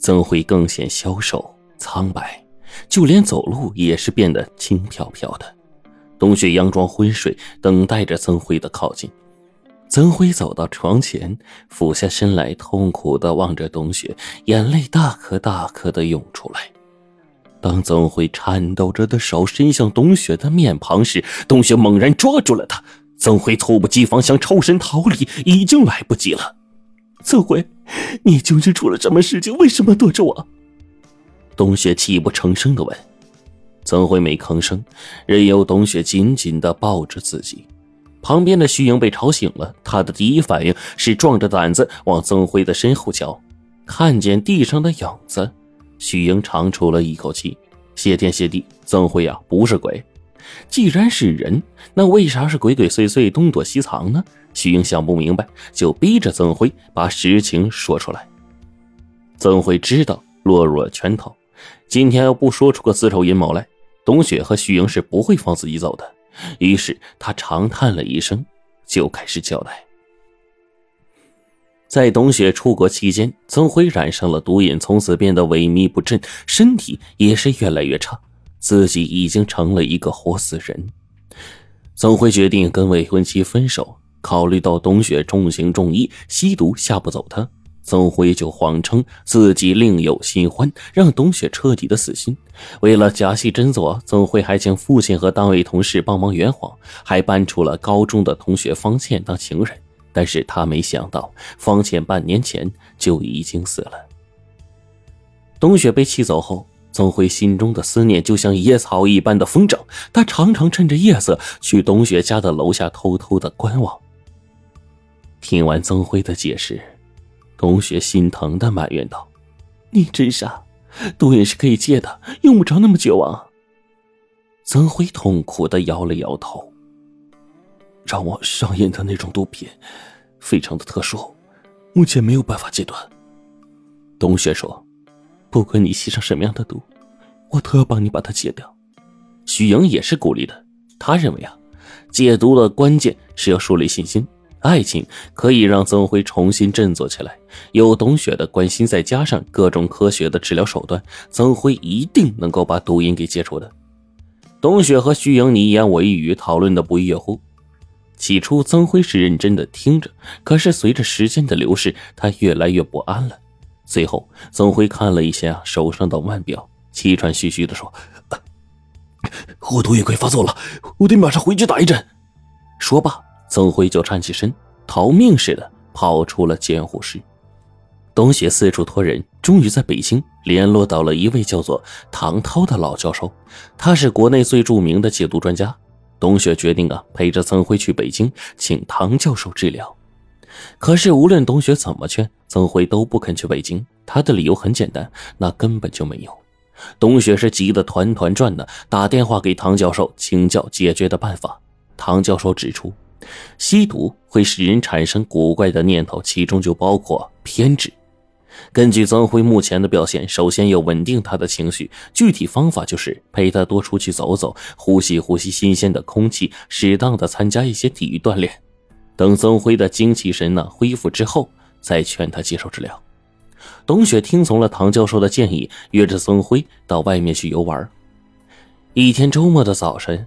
曾辉更显消瘦苍白，就连走路也是变得轻飘飘的。冬雪佯装昏睡，等待着曾辉的靠近。曾辉走到床前，俯下身来，痛苦的望着冬雪，眼泪大颗大颗的涌出来。当曾辉颤抖着的手伸向董雪的面庞时，董雪猛然抓住了他。曾辉猝不及防，想抽身逃离，已经来不及了。曾辉，你究竟出了什么事情？为什么躲着我？董雪泣不成声的问。曾辉没吭声，任由董雪紧紧的抱着自己。旁边的徐英被吵醒了，他的第一反应是壮着胆子往曾辉的身后瞧，看见地上的影子，徐英长出了一口气。谢天谢地，曾辉啊不是鬼。既然是人，那为啥是鬼鬼祟祟、东躲西藏呢？徐英想不明白，就逼着曾辉把实情说出来。曾辉知道落入了圈套，今天要不说出个丝绸阴谋来，董雪和徐英是不会放自己走的。于是他长叹了一声，就开始交代。在董雪出国期间，曾辉染上了毒瘾，从此变得萎靡不振，身体也是越来越差。自己已经成了一个活死人，曾辉决定跟未婚妻分手。考虑到董雪重情重义，吸毒吓不走他，曾辉就谎称自己另有新欢，让董雪彻底的死心。为了假戏真做，曾辉还请父亲和单位同事帮忙圆谎，还搬出了高中的同学方倩当情人。但是他没想到，方倩半年前就已经死了。董雪被气走后。曾辉心中的思念就像野草一般的疯长，他常常趁着夜色去董雪家的楼下偷偷的观望。听完曾辉的解释，董雪心疼的埋怨道：“你真傻，毒瘾是可以戒的，用不着那么绝望。”曾辉痛苦的摇了摇头：“让我上瘾的那种毒品，非常的特殊，目前没有办法戒断。”董雪说。不管你吸上什么样的毒，我都要帮你把它戒掉。许莹也是鼓励的，他认为啊，戒毒的关键是要树立信心，爱情可以让曾辉重新振作起来。有董雪的关心，再加上各种科学的治疗手段，曾辉一定能够把毒瘾给戒除的。董雪和徐莹你一言我一语讨论的不亦乐乎。起初，曾辉是认真的听着，可是随着时间的流逝，他越来越不安了。随后，曾辉看了一下手上的腕表，气喘吁吁地说：“我毒瘾快发作了，我得马上回去打一针。”说罢，曾辉就站起身，逃命似的跑出了监护室。董雪四处托人，终于在北京联络到了一位叫做唐涛的老教授，他是国内最著名的戒毒专家。董雪决定啊，陪着曾辉去北京，请唐教授治疗。可是，无论董雪怎么劝，曾辉都不肯去北京。他的理由很简单，那根本就没有。董雪是急得团团转的，打电话给唐教授请教解决的办法。唐教授指出，吸毒会使人产生古怪的念头，其中就包括偏执。根据曾辉目前的表现，首先要稳定他的情绪，具体方法就是陪他多出去走走，呼吸呼吸新鲜的空气，适当的参加一些体育锻炼。等曾辉的精气神呢恢复之后，再劝他接受治疗。董雪听从了唐教授的建议，约着曾辉到外面去游玩。一天周末的早晨，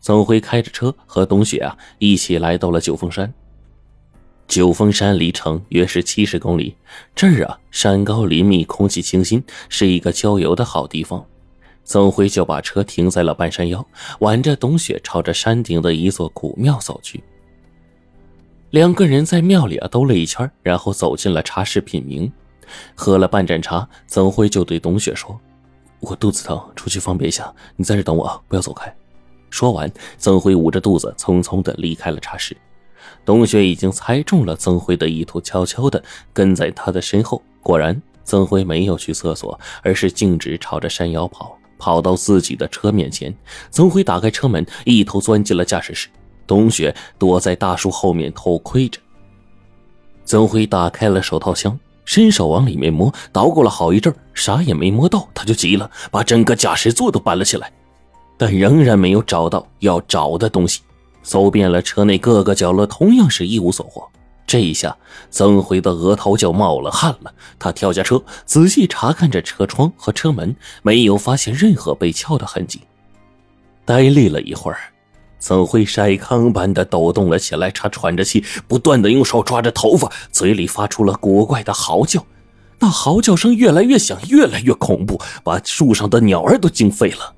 曾辉开着车和董雪啊一起来到了九峰山。九峰山离城约是七十公里，这儿啊山高林密，空气清新，是一个郊游的好地方。曾辉就把车停在了半山腰，挽着董雪朝着山顶的一座古庙走去。两个人在庙里啊兜了一圈，然后走进了茶室品茗，喝了半盏茶，曾辉就对董雪说：“我肚子疼，出去方便一下，你在这等我，不要走开。”说完，曾辉捂着肚子，匆匆的离开了茶室。董雪已经猜中了曾辉的意图，悄悄的跟在他的身后。果然，曾辉没有去厕所，而是径直朝着山腰跑，跑到自己的车面前。曾辉打开车门，一头钻进了驾驶室。董雪躲在大树后面偷窥着。曾辉打开了手套箱，伸手往里面摸，捣鼓了好一阵，啥也没摸到，他就急了，把整个驾驶座都搬了起来，但仍然没有找到要找的东西。搜遍了车内各个角落，同样是一无所获。这一下，曾辉的额头就冒了汗了。他跳下车，仔细查看着车窗和车门，没有发现任何被撬的痕迹。呆立了一会儿，曾辉筛糠般的抖动了起来，他喘着气，不断的用手抓着头发，嘴里发出了古怪的嚎叫。那嚎叫声越来越响，越来越恐怖，把树上的鸟儿都惊飞了。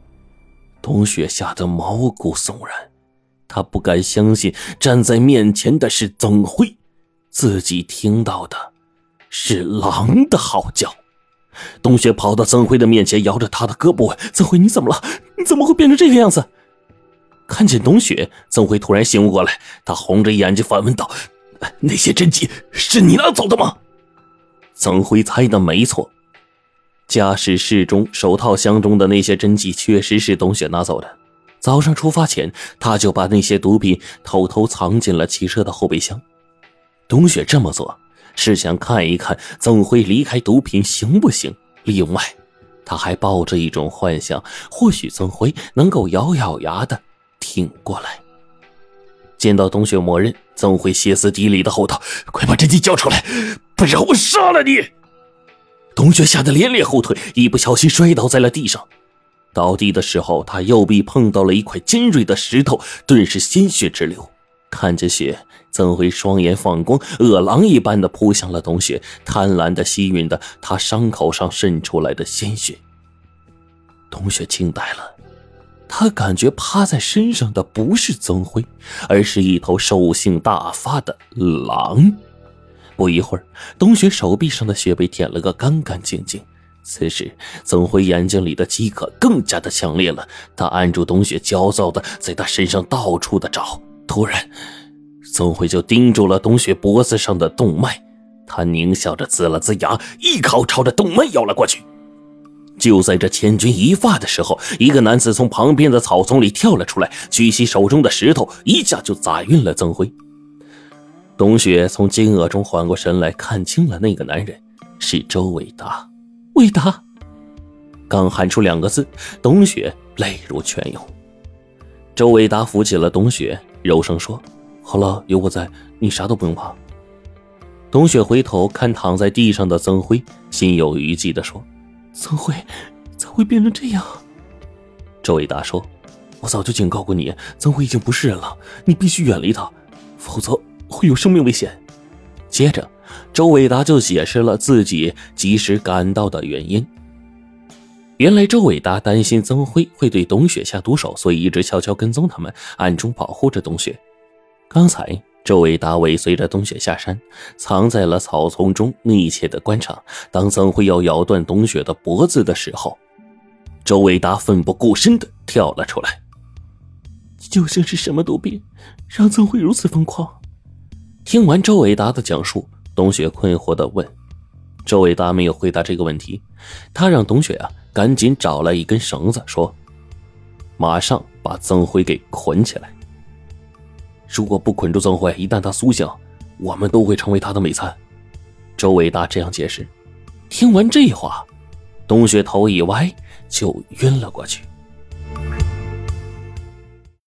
冬雪吓得毛骨悚然，他不敢相信站在面前的是曾辉。自己听到的是狼的嚎叫。冬雪跑到曾辉的面前，摇着他的胳膊问：“曾辉，你怎么了？你怎么会变成这个样子？”看见董雪，曾辉突然醒悟过来，他红着眼睛反问道：“那些真迹是你拿走的吗？”曾辉猜的没错，驾驶室中手套箱中的那些真迹确实是董雪拿走的。早上出发前，他就把那些毒品偷偷藏进了汽车的后备箱。董雪这么做是想看一看曾辉离开毒品行不行。另外，他还抱着一种幻想，或许曾辉能够咬咬牙的挺过来。见到冬雪默认，曾辉歇斯底里的吼道：“快把真迹交出来，不然我杀了你！”冬雪吓得连连后退，一不小心摔倒在了地上。倒地的时候，他右臂碰到了一块尖锐的石头，顿时鲜血直流。看着血。曾辉双眼放光，饿狼一般的扑向了冬雪，贪婪的吸吮着他伤口上渗出来的鲜血。冬雪惊呆了，他感觉趴在身上的不是曾辉，而是一头兽性大发的狼。不一会儿，冬雪手臂上的血被舔了个干干净净。此时，曾辉眼睛里的饥渴更加的强烈了，他按住冬雪，焦躁的在他身上到处的找。突然，曾辉就盯住了冬雪脖子上的动脉，他狞笑着呲了呲牙，一口朝着动脉咬了过去。就在这千钧一发的时候，一个男子从旁边的草丛里跳了出来，举起手中的石头，一下就砸晕了曾辉。董雪从惊愕中缓过神来，看清了那个男人是周伟达。伟达，刚喊出两个字，董雪泪如泉涌。周伟达扶起了董雪，柔声说。好了，有我在，你啥都不用怕。董雪回头看躺在地上的曾辉，心有余悸的说：“曾辉，怎会变成这样？”周伟达说：“我早就警告过你，曾辉已经不是人了，你必须远离他，否则会有生命危险。”接着，周伟达就解释了自己及时赶到的原因。原来，周伟达担心曾辉会对董雪下毒手，所以一直悄悄跟踪他们，暗中保护着董雪。刚才，周伟达尾随着冬雪下山，藏在了草丛中，密切的观察。当曾辉要咬断冬雪的脖子的时候，周伟达奋不顾身的跳了出来。究竟是什么毒品，让曾辉如此疯狂？听完周伟达的讲述，冬雪困惑的问：“周伟达没有回答这个问题，他让冬雪啊赶紧找来一根绳子，说：马上把曾辉给捆起来。”如果不捆住曾慧，一旦他苏醒，我们都会成为他的美餐。周伟达这样解释。听完这话，冬雪头一歪，就晕了过去。